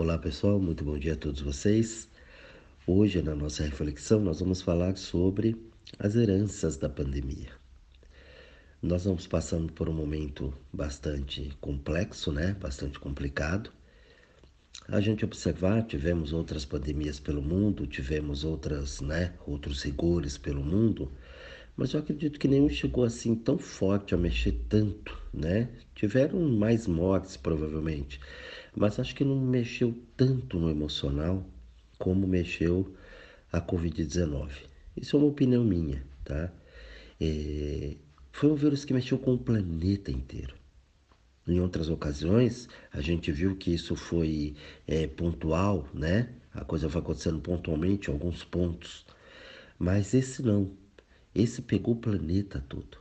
Olá pessoal, muito bom dia a todos vocês. Hoje, na nossa reflexão, nós vamos falar sobre as heranças da pandemia. Nós vamos passando por um momento bastante complexo, né? Bastante complicado. A gente observar, tivemos outras pandemias pelo mundo, tivemos outras, né, outros rigores pelo mundo, mas eu acredito que nenhum chegou assim tão forte a mexer tanto, né? Tiveram mais mortes provavelmente, mas acho que não mexeu tanto no emocional como mexeu a Covid-19. Isso é uma opinião minha, tá? É, foi um vírus que mexeu com o planeta inteiro. Em outras ocasiões, a gente viu que isso foi é, pontual, né? A coisa vai acontecendo pontualmente em alguns pontos. Mas esse não. Esse pegou o planeta todo.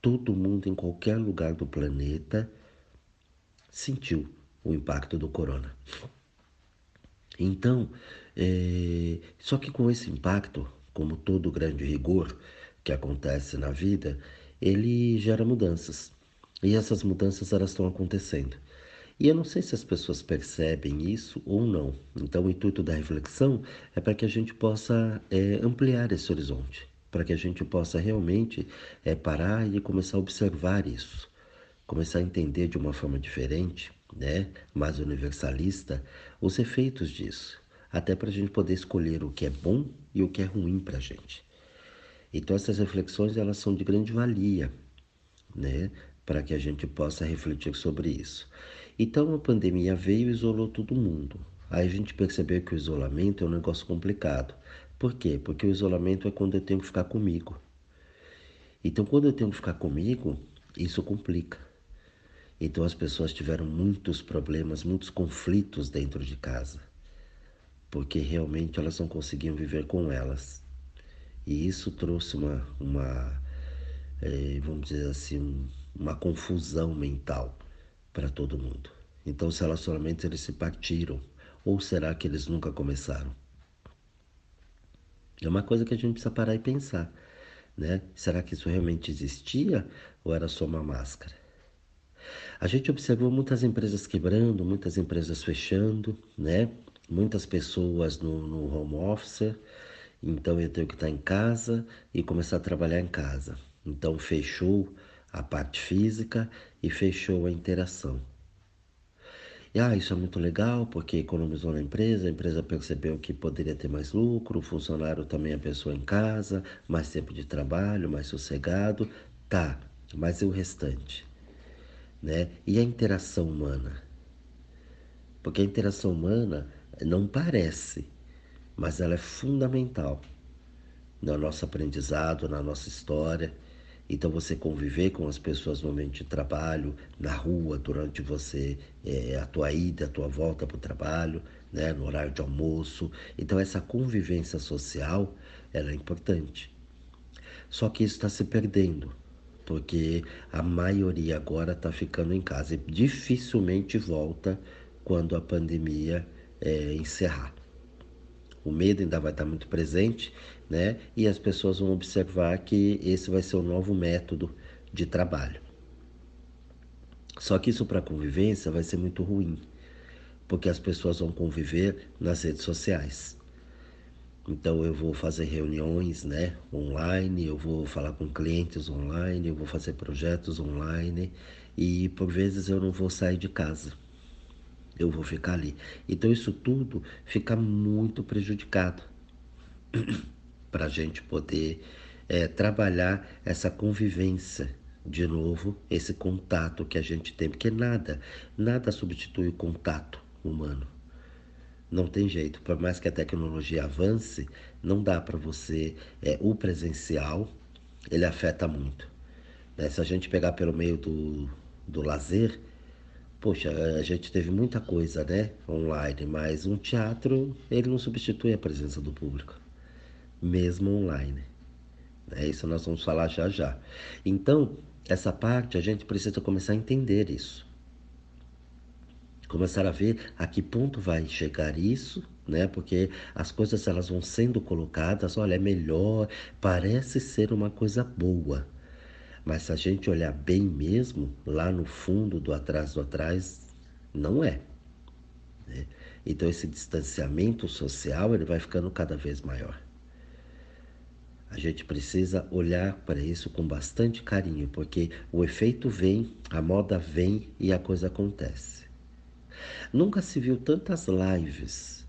Todo mundo em qualquer lugar do planeta sentiu o impacto do corona. Então, é, só que com esse impacto, como todo grande rigor que acontece na vida, ele gera mudanças. E essas mudanças elas estão acontecendo. E eu não sei se as pessoas percebem isso ou não. Então, o intuito da reflexão é para que a gente possa é, ampliar esse horizonte, para que a gente possa realmente é, parar e começar a observar isso, começar a entender de uma forma diferente né, mais universalista, os efeitos disso, até para a gente poder escolher o que é bom e o que é ruim para a gente. Então essas reflexões elas são de grande valia, né, para que a gente possa refletir sobre isso. Então a pandemia veio e isolou todo mundo. Aí a gente percebeu que o isolamento é um negócio complicado. Por quê? Porque o isolamento é quando eu tenho que ficar comigo. Então, quando eu tenho que ficar comigo, isso complica. Então as pessoas tiveram muitos problemas, muitos conflitos dentro de casa, porque realmente elas não conseguiam viver com elas. E isso trouxe uma, uma é, vamos dizer assim, uma confusão mental para todo mundo. Então os relacionamentos eles se partiram, ou será que eles nunca começaram? É uma coisa que a gente precisa parar e pensar, né? Será que isso realmente existia ou era só uma máscara? A gente observou muitas empresas quebrando, muitas empresas fechando, né? Muitas pessoas no, no home office, então eu tenho que estar em casa e começar a trabalhar em casa. Então fechou a parte física e fechou a interação. E ah, isso é muito legal porque economizou na empresa, a empresa percebeu que poderia ter mais lucro, o funcionário também a pessoa em casa, mais tempo de trabalho, mais sossegado. Tá, mas e o restante? Né? E a interação humana? Porque a interação humana não parece, mas ela é fundamental no nosso aprendizado, na nossa história. Então você conviver com as pessoas no momento de trabalho, na rua, durante você é, a tua ida, a tua volta para o trabalho, né, no horário de almoço. Então essa convivência social ela é importante. Só que isso está se perdendo porque a maioria agora está ficando em casa e dificilmente volta quando a pandemia é, encerrar. O medo ainda vai estar tá muito presente, né? E as pessoas vão observar que esse vai ser o novo método de trabalho. Só que isso para a convivência vai ser muito ruim, porque as pessoas vão conviver nas redes sociais. Então eu vou fazer reuniões, né, online, eu vou falar com clientes online, eu vou fazer projetos online e por vezes eu não vou sair de casa. Eu vou ficar ali. Então isso tudo fica muito prejudicado para a gente poder é, trabalhar essa convivência de novo, esse contato que a gente tem, porque nada, nada substitui o contato humano. Não tem jeito, por mais que a tecnologia avance, não dá para você. É, o presencial, ele afeta muito. Né? Se a gente pegar pelo meio do, do lazer, poxa, a gente teve muita coisa, né, online, mas um teatro, ele não substitui a presença do público, mesmo online. É isso nós vamos falar já já. Então, essa parte a gente precisa começar a entender isso começar a ver a que ponto vai chegar isso, né? Porque as coisas elas vão sendo colocadas, olha, é melhor, parece ser uma coisa boa. Mas se a gente olhar bem mesmo, lá no fundo do atrás do atrás, não é. Né? Então esse distanciamento social ele vai ficando cada vez maior. A gente precisa olhar para isso com bastante carinho, porque o efeito vem, a moda vem e a coisa acontece. Nunca se viu tantas lives.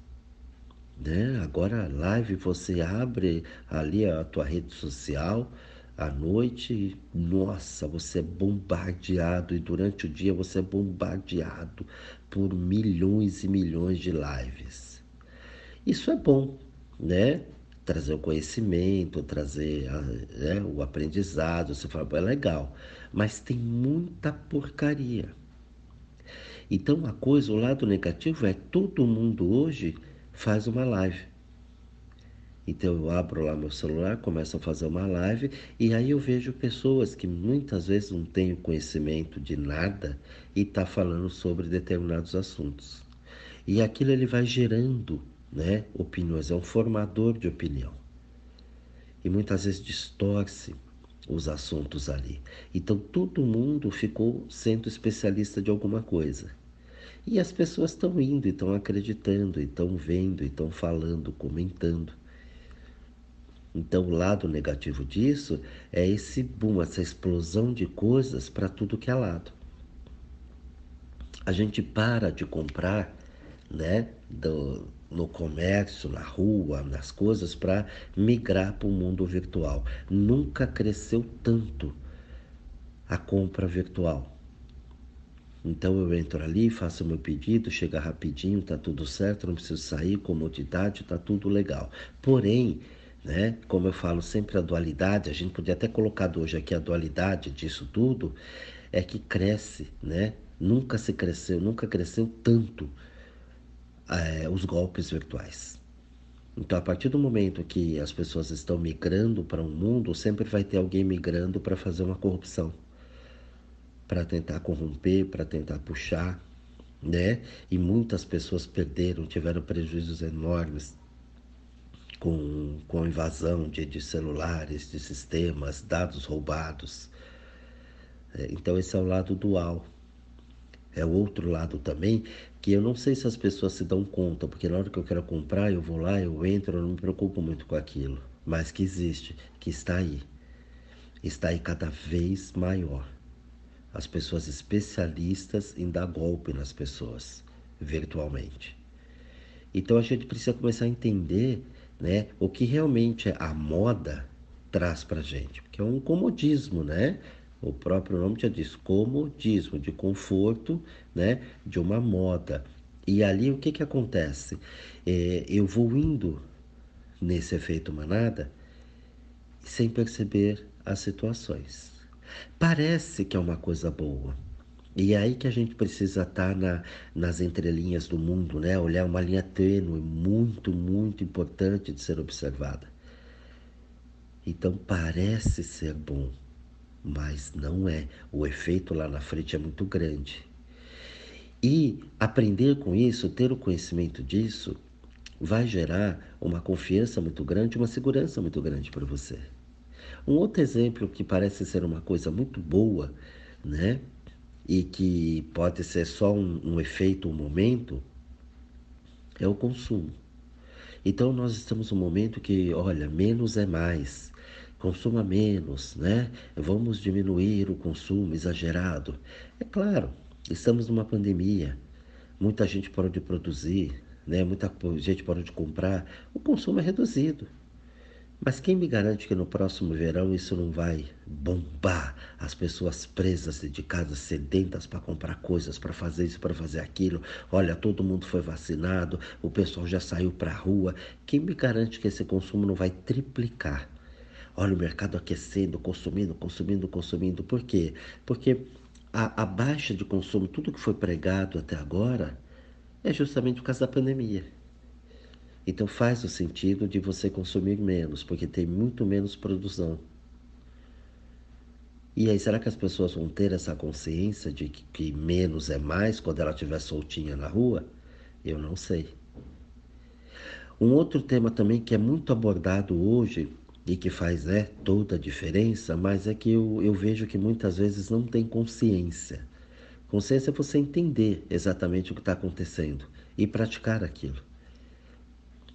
Né? Agora, live você abre ali a tua rede social à noite, nossa, você é bombardeado e durante o dia você é bombardeado por milhões e milhões de lives. Isso é bom, né? trazer o conhecimento, trazer né, o aprendizado. Você fala, é legal, mas tem muita porcaria. Então a coisa, o lado negativo é todo mundo hoje faz uma live. Então eu abro lá meu celular, começo a fazer uma live e aí eu vejo pessoas que muitas vezes não têm conhecimento de nada e tá falando sobre determinados assuntos. E aquilo ele vai gerando né, opiniões, é um formador de opinião. E muitas vezes distorce os assuntos ali. Então todo mundo ficou sendo especialista de alguma coisa. E as pessoas estão indo, estão acreditando, estão vendo, estão falando, comentando. Então o lado negativo disso é esse boom, essa explosão de coisas para tudo que é lado. A gente para de comprar, né, do, no comércio, na rua, nas coisas, para migrar para o mundo virtual. Nunca cresceu tanto a compra virtual. Então eu entro ali, faço meu pedido, chega rapidinho, tá tudo certo, não preciso sair, comodidade, tá tudo legal. Porém, né, como eu falo sempre a dualidade, a gente podia até colocar hoje aqui a dualidade disso tudo, é que cresce, né? Nunca se cresceu, nunca cresceu tanto é, os golpes virtuais. Então, a partir do momento que as pessoas estão migrando para um mundo, sempre vai ter alguém migrando para fazer uma corrupção, para tentar corromper, para tentar puxar, né? E muitas pessoas perderam, tiveram prejuízos enormes com, com invasão de, de celulares, de sistemas, dados roubados. É, então, esse é o lado dual. É o outro lado também que eu não sei se as pessoas se dão conta, porque na hora que eu quero comprar, eu vou lá, eu entro, eu não me preocupo muito com aquilo, mas que existe, que está aí. Está aí cada vez maior. As pessoas especialistas em dar golpe nas pessoas, virtualmente. Então a gente precisa começar a entender né, o que realmente a moda traz para gente, porque é um comodismo, né? O próprio nome já diz comodismo, de conforto, né? De uma moda. E ali o que, que acontece? É, eu vou indo nesse efeito manada sem perceber as situações. Parece que é uma coisa boa. E é aí que a gente precisa estar na, nas entrelinhas do mundo, né? Olhar uma linha tênue, muito, muito importante de ser observada. Então parece ser bom, mas não é. O efeito lá na frente é muito grande. E aprender com isso, ter o conhecimento disso, vai gerar uma confiança muito grande, uma segurança muito grande para você. Um outro exemplo que parece ser uma coisa muito boa, né? E que pode ser só um, um efeito, um momento, é o consumo. Então nós estamos num momento que, olha, menos é mais consuma menos, né? Vamos diminuir o consumo exagerado. É claro, estamos numa pandemia, muita gente parou de produzir, né? Muita gente parou de comprar, o consumo é reduzido. Mas quem me garante que no próximo verão isso não vai bombar as pessoas presas, dedicadas, sedentas para comprar coisas, para fazer isso, para fazer aquilo? Olha, todo mundo foi vacinado, o pessoal já saiu para a rua. Quem me garante que esse consumo não vai triplicar? Olha o mercado aquecendo, consumindo, consumindo, consumindo. Por quê? Porque a, a baixa de consumo, tudo que foi pregado até agora, é justamente por causa da pandemia. Então faz o sentido de você consumir menos, porque tem muito menos produção. E aí, será que as pessoas vão ter essa consciência de que, que menos é mais quando ela estiver soltinha na rua? Eu não sei. Um outro tema também que é muito abordado hoje e que faz né, toda a diferença, mas é que eu, eu vejo que muitas vezes não tem consciência Consciência é você entender exatamente o que está acontecendo e praticar aquilo.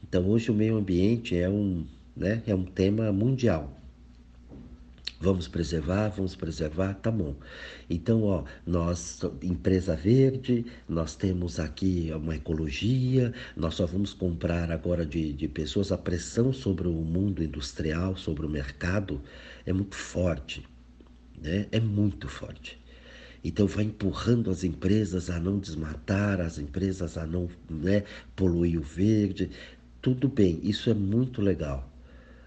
Então hoje o meio ambiente é um, né, é um tema mundial. Vamos preservar, vamos preservar, tá bom. Então, ó, nós, empresa verde, nós temos aqui uma ecologia, nós só vamos comprar agora de, de pessoas. A pressão sobre o mundo industrial, sobre o mercado, é muito forte, né? É muito forte. Então vai empurrando as empresas a não desmatar, as empresas a não né, poluir o verde. Tudo bem, isso é muito legal.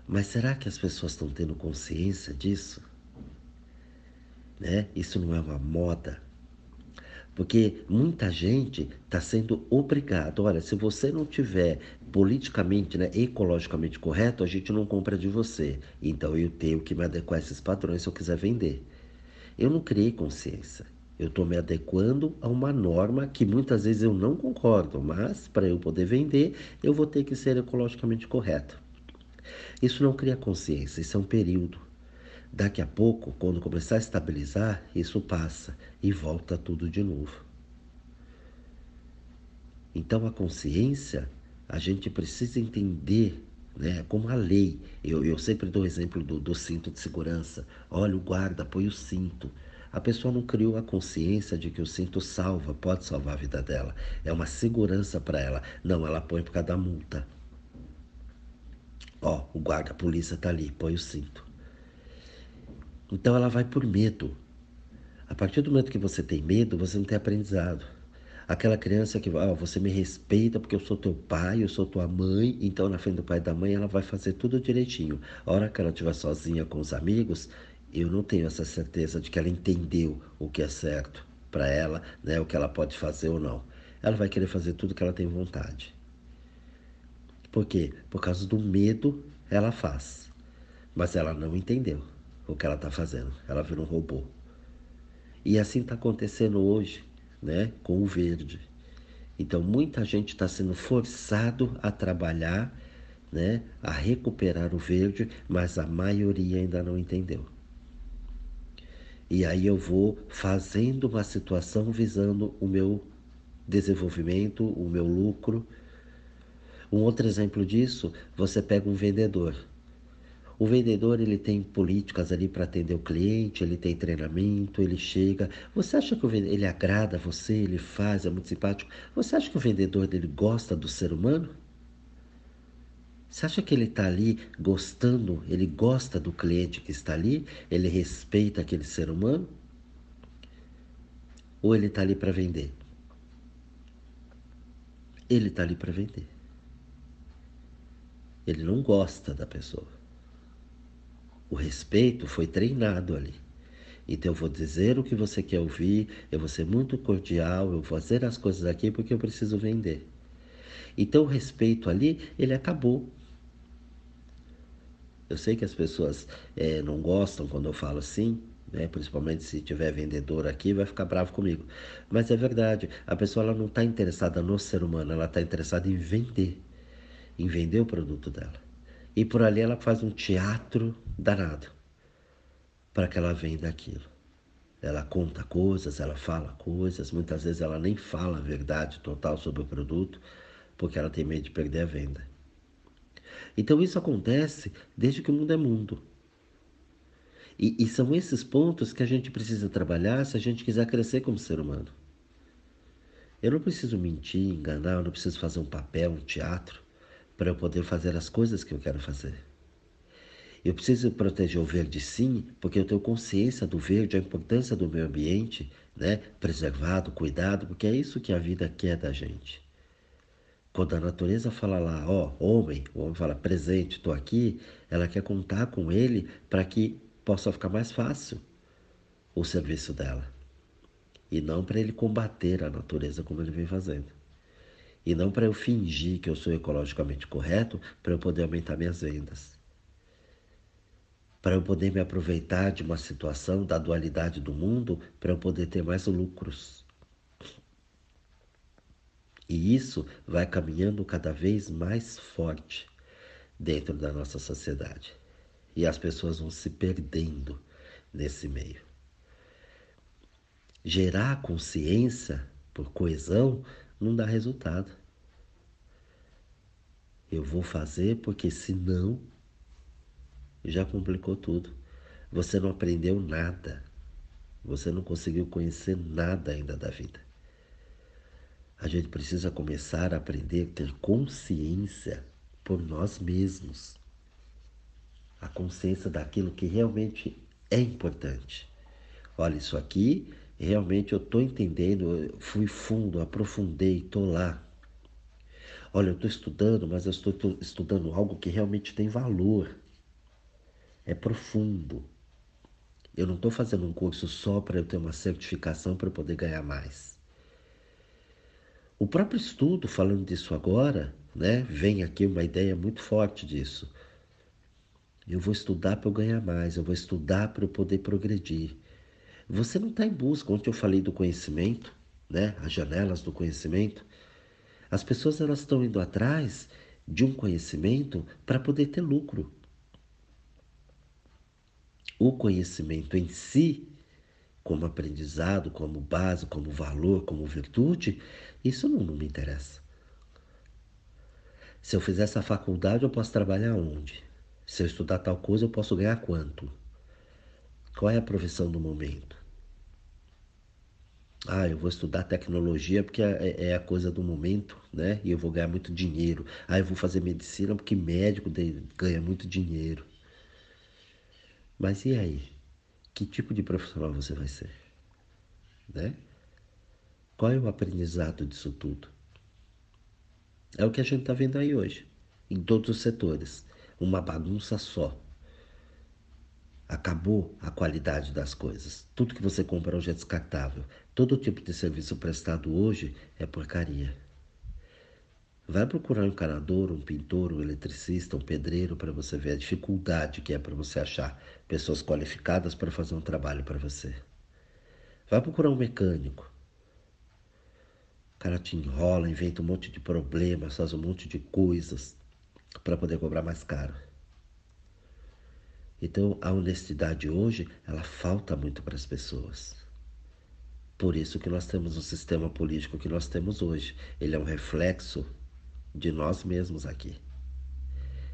Mas será que as pessoas estão tendo consciência disso? Né? Isso não é uma moda. Porque muita gente está sendo obrigado. Olha, se você não tiver politicamente, né, ecologicamente correto, a gente não compra de você. Então eu tenho que me adequar a esses padrões se eu quiser vender. Eu não criei consciência. Eu estou me adequando a uma norma que muitas vezes eu não concordo, mas para eu poder vender, eu vou ter que ser ecologicamente correto. Isso não cria consciência, isso é um período. Daqui a pouco, quando começar a estabilizar, isso passa e volta tudo de novo. Então a consciência, a gente precisa entender né? Como a lei, eu, eu sempre dou o exemplo do, do, cinto de segurança. Olha, o guarda põe o cinto. A pessoa não criou a consciência de que o cinto salva, pode salvar a vida dela. É uma segurança para ela. Não, ela põe por causa da multa. Ó, o guarda, a polícia está ali, põe o cinto. Então ela vai por medo. A partir do momento que você tem medo, você não tem aprendizado. Aquela criança que, ó, você me respeita porque eu sou teu pai, eu sou tua mãe, então na frente do pai e da mãe ela vai fazer tudo direitinho. A hora que ela estiver sozinha com os amigos, eu não tenho essa certeza de que ela entendeu o que é certo para ela, né, o que ela pode fazer ou não. Ela vai querer fazer tudo que ela tem vontade. Por quê? Por causa do medo, ela faz. Mas ela não entendeu o que ela está fazendo. Ela vira um robô. E assim está acontecendo hoje, né, com o verde. Então, muita gente está sendo forçado a trabalhar, né, a recuperar o verde, mas a maioria ainda não entendeu. E aí eu vou fazendo uma situação visando o meu desenvolvimento, o meu lucro, um outro exemplo disso, você pega um vendedor. O vendedor ele tem políticas ali para atender o cliente, ele tem treinamento, ele chega. Você acha que o vendedor, ele agrada você, ele faz, é muito simpático? Você acha que o vendedor dele gosta do ser humano? Você acha que ele está ali gostando, ele gosta do cliente que está ali, ele respeita aquele ser humano? Ou ele está ali para vender? Ele está ali para vender. Ele não gosta da pessoa. O respeito foi treinado ali. Então eu vou dizer o que você quer ouvir, eu vou ser muito cordial, eu vou fazer as coisas aqui porque eu preciso vender. Então o respeito ali, ele acabou. Eu sei que as pessoas é, não gostam quando eu falo assim, né? principalmente se tiver vendedor aqui, vai ficar bravo comigo. Mas é verdade, a pessoa ela não está interessada no ser humano, ela está interessada em vender em vender o produto dela. E por ali ela faz um teatro danado para que ela venda aquilo. Ela conta coisas, ela fala coisas, muitas vezes ela nem fala a verdade total sobre o produto, porque ela tem medo de perder a venda. Então isso acontece desde que o mundo é mundo. E, e, são esses pontos que a gente precisa trabalhar se a gente quiser crescer como ser humano. Eu não preciso mentir, enganar, eu não preciso fazer um papel, um teatro para eu poder fazer as coisas que eu quero fazer. Eu preciso proteger o verde sim, porque eu tenho consciência do verde, a importância do meio ambiente, né? preservado, cuidado, porque é isso que a vida quer da gente. Quando a natureza fala lá, ó, homem, o homem fala presente, estou aqui, ela quer contar com ele para que possa ficar mais fácil o serviço dela. E não para ele combater a natureza como ele vem fazendo. E não para eu fingir que eu sou ecologicamente correto para eu poder aumentar minhas vendas. Para eu poder me aproveitar de uma situação da dualidade do mundo para eu poder ter mais lucros. E isso vai caminhando cada vez mais forte dentro da nossa sociedade. E as pessoas vão se perdendo nesse meio. gerar consciência por coesão não dá resultado. Eu vou fazer porque senão já complicou tudo. Você não aprendeu nada. Você não conseguiu conhecer nada ainda da vida. A gente precisa começar a aprender a ter consciência por nós mesmos. A consciência daquilo que realmente é importante. Olha, isso aqui realmente eu estou entendendo, fui fundo, aprofundei, estou lá. Olha, eu estou estudando, mas eu estou estudando algo que realmente tem valor. É profundo. Eu não estou fazendo um curso só para eu ter uma certificação para poder ganhar mais. O próprio estudo, falando disso agora, né, vem aqui uma ideia muito forte disso. Eu vou estudar para eu ganhar mais, eu vou estudar para eu poder progredir. Você não está em busca, ontem eu falei do conhecimento, né, as janelas do conhecimento. As pessoas elas estão indo atrás de um conhecimento para poder ter lucro o conhecimento em si, como aprendizado, como base, como valor, como virtude, isso não, não me interessa. Se eu fizer essa faculdade, eu posso trabalhar onde? Se eu estudar tal coisa, eu posso ganhar quanto? Qual é a profissão do momento? Ah, eu vou estudar tecnologia porque é, é, é a coisa do momento, né? E eu vou ganhar muito dinheiro. Ah, eu vou fazer medicina porque médico ganha muito dinheiro. Mas e aí? Que tipo de profissional você vai ser? Né? Qual é o aprendizado disso tudo? É o que a gente está vendo aí hoje, em todos os setores. Uma bagunça só. Acabou a qualidade das coisas. Tudo que você compra hoje é descartável. Todo tipo de serviço prestado hoje é porcaria. Vai procurar um encanador, um pintor, um eletricista, um pedreiro para você ver a dificuldade que é para você achar pessoas qualificadas para fazer um trabalho para você. Vai procurar um mecânico. O cara te enrola, inventa um monte de problemas, faz um monte de coisas para poder cobrar mais caro. Então, a honestidade hoje, ela falta muito para as pessoas. Por isso que nós temos o sistema político que nós temos hoje. Ele é um reflexo de nós mesmos aqui.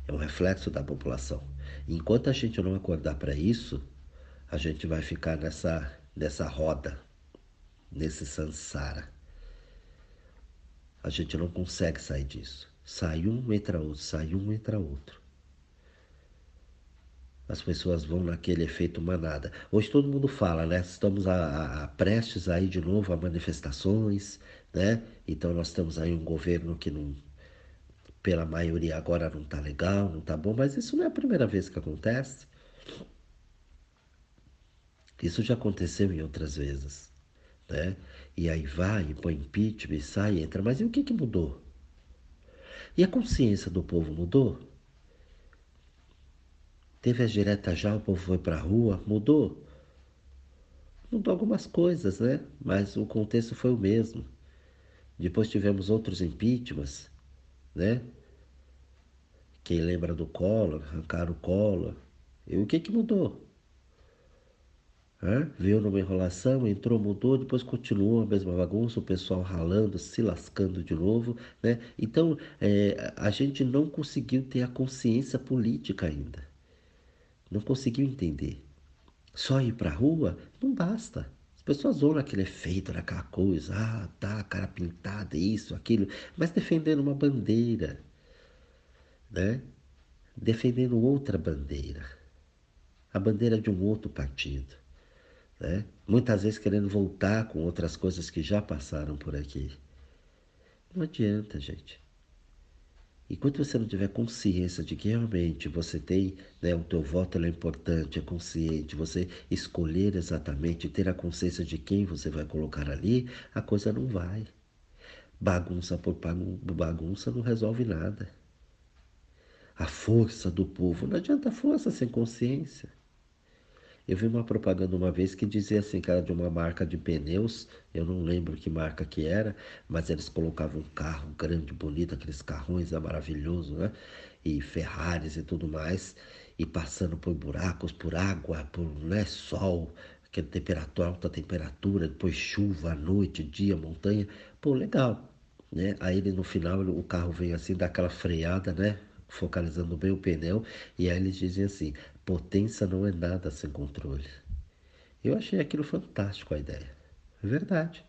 É um reflexo da população. Enquanto a gente não acordar para isso, a gente vai ficar nessa, nessa roda, nesse sansara. A gente não consegue sair disso. Sai um, entra outro, sai um, entra outro. As pessoas vão naquele efeito manada. Hoje todo mundo fala, né? Estamos a, a, a prestes aí de novo a manifestações, né? Então nós temos aí um governo que não pela maioria agora não tá legal, não tá bom, mas isso não é a primeira vez que acontece. Isso já aconteceu em outras vezes, né? E aí vai, põe impeachment, sai, entra, mas e o que que mudou? E a consciência do povo mudou? Teve as diretas já, o povo foi para a rua, mudou? Mudou algumas coisas, né? Mas o contexto foi o mesmo. Depois tivemos outros impeachments, né? Quem lembra do Collor, arrancaram o Collor. E o que que mudou? Hã? Veio numa enrolação, entrou, mudou, depois continuou a mesma bagunça, o pessoal ralando, se lascando de novo, né? Então, é, a gente não conseguiu ter a consciência política ainda. Não conseguiu entender. Só ir pra rua não basta. As pessoas vão naquele efeito, naquela coisa, ah, tá, cara pintada, isso, aquilo, mas defendendo uma bandeira, né? defendendo outra bandeira, a bandeira de um outro partido. Né? Muitas vezes querendo voltar com outras coisas que já passaram por aqui. Não adianta, gente. Enquanto você não tiver consciência de que realmente você tem, né, o teu voto é importante, é consciente, você escolher exatamente, ter a consciência de quem você vai colocar ali, a coisa não vai. Bagunça por bagunça não resolve nada a força do povo. Não adianta força sem consciência. Eu vi uma propaganda uma vez que dizia assim, que era de uma marca de pneus, eu não lembro que marca que era, mas eles colocavam um carro grande, bonito, aqueles carrões é maravilhoso, né? E Ferraris e tudo mais, e passando por buracos, por água, por né, sol, aquele temperatura, alta temperatura, depois chuva noite, dia, montanha. Pô, legal. Né? Aí ele, no final o carro vem assim, dá aquela freada, né? Focalizando bem o pneu, e aí eles dizem assim: potência não é nada sem controle. Eu achei aquilo fantástico a ideia. É verdade.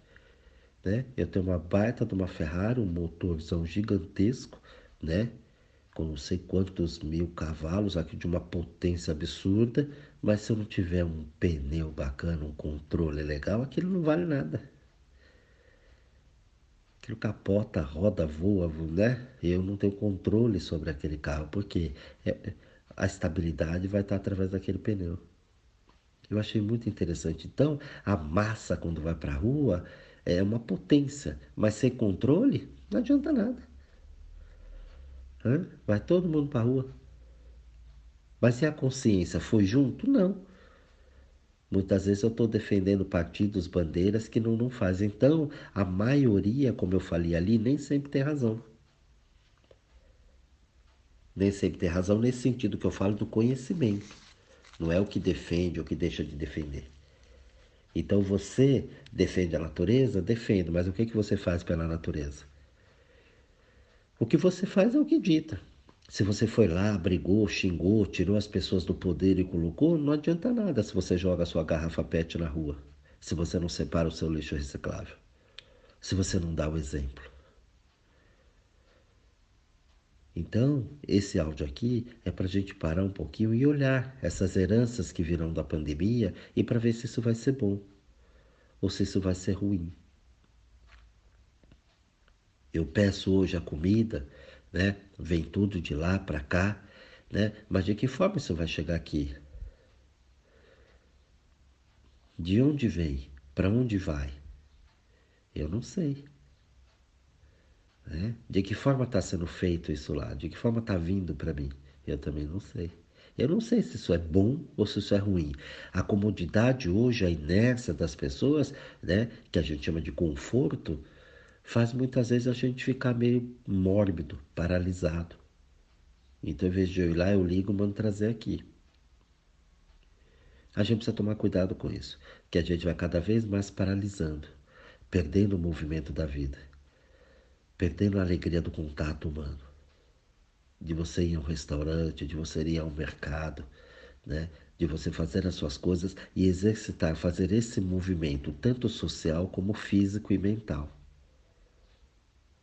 Né? Eu tenho uma baita de uma Ferrari, um motorzão gigantesco, né? com não sei quantos mil cavalos, aqui de uma potência absurda, mas se eu não tiver um pneu bacana, um controle legal, aquilo não vale nada. Aquilo capota, roda, voa, né? Eu não tenho controle sobre aquele carro, porque é, a estabilidade vai estar através daquele pneu. Eu achei muito interessante. Então, a massa, quando vai para a rua, é uma potência, mas sem controle, não adianta nada. Hã? Vai todo mundo para a rua. Mas se a consciência foi junto, não. Muitas vezes eu estou defendendo partidos, bandeiras que não, não fazem. Então, a maioria, como eu falei ali, nem sempre tem razão. Nem sempre tem razão nesse sentido que eu falo do conhecimento. Não é o que defende ou que deixa de defender. Então você defende a natureza? Defende, mas o que, que você faz pela natureza? O que você faz é o que dita. Se você foi lá, brigou, xingou, tirou as pessoas do poder e colocou, não adianta nada se você joga a sua garrafa PET na rua, se você não separa o seu lixo reciclável, se você não dá o exemplo. Então, esse áudio aqui é para a gente parar um pouquinho e olhar essas heranças que virão da pandemia e para ver se isso vai ser bom ou se isso vai ser ruim. Eu peço hoje a comida, né? Vem tudo de lá para cá, né? Mas de que forma isso vai chegar aqui? De onde vem? Para onde vai? Eu não sei. Né? De que forma está sendo feito isso lá? De que forma está vindo para mim? Eu também não sei. Eu não sei se isso é bom ou se isso é ruim. A comodidade hoje, a inércia das pessoas, né, que a gente chama de conforto, faz muitas vezes a gente ficar meio mórbido, paralisado. Então, em vez de eu ir lá, eu ligo e mando trazer aqui. A gente precisa tomar cuidado com isso, que a gente vai cada vez mais paralisando, perdendo o movimento da vida, perdendo a alegria do contato humano, de você ir a um restaurante, de você ir ao mercado, né? de você fazer as suas coisas e exercitar, fazer esse movimento, tanto social como físico e mental.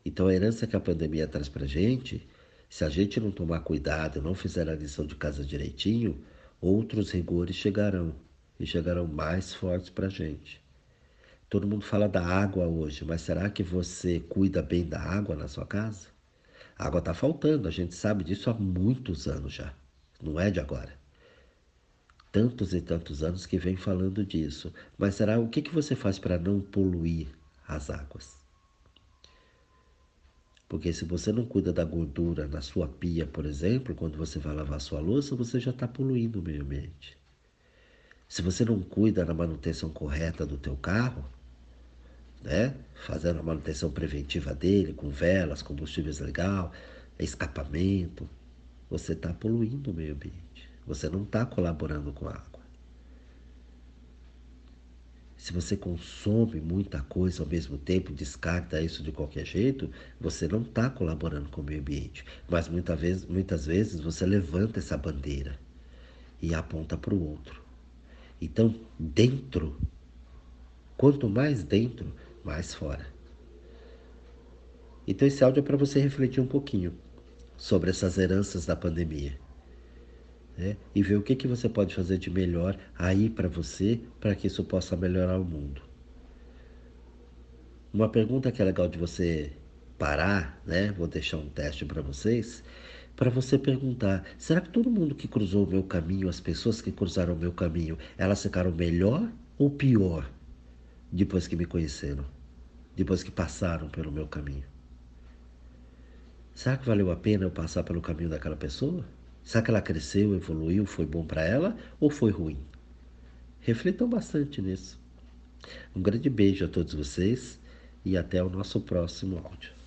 Então a herança que a pandemia traz para a gente, se a gente não tomar cuidado, não fizer a lição de casa direitinho, outros rigores chegarão e chegarão mais fortes para a gente. Todo mundo fala da água hoje, mas será que você cuida bem da água na sua casa? A água está faltando, a gente sabe disso há muitos anos já, não é de agora. Tantos e tantos anos que vem falando disso. Mas será o que, que você faz para não poluir as águas? Porque se você não cuida da gordura na sua pia, por exemplo, quando você vai lavar sua louça, você já está poluindo o meio ambiente. Se você não cuida da manutenção correta do teu carro, né? Fazendo a manutenção preventiva dele, com velas, combustíveis legal, escapamento, você está poluindo o meio ambiente. Você não está colaborando com a água. Se você consome muita coisa ao mesmo tempo, descarta isso de qualquer jeito, você não está colaborando com o meio ambiente. Mas muitas vezes, muitas vezes você levanta essa bandeira e aponta para o outro. Então, dentro, quanto mais dentro, mais fora. Então, esse áudio é para você refletir um pouquinho sobre essas heranças da pandemia né? e ver o que, que você pode fazer de melhor aí para você, para que isso possa melhorar o mundo. Uma pergunta que é legal de você parar, né? Vou deixar um teste para vocês, para você perguntar: será que todo mundo que cruzou o meu caminho, as pessoas que cruzaram o meu caminho, elas ficaram melhor ou pior depois que me conheceram, depois que passaram pelo meu caminho? Será que valeu a pena eu passar pelo caminho daquela pessoa? Será que ela cresceu, evoluiu, foi bom para ela ou foi ruim? Reflitam bastante nisso. Um grande beijo a todos vocês e até o nosso próximo áudio.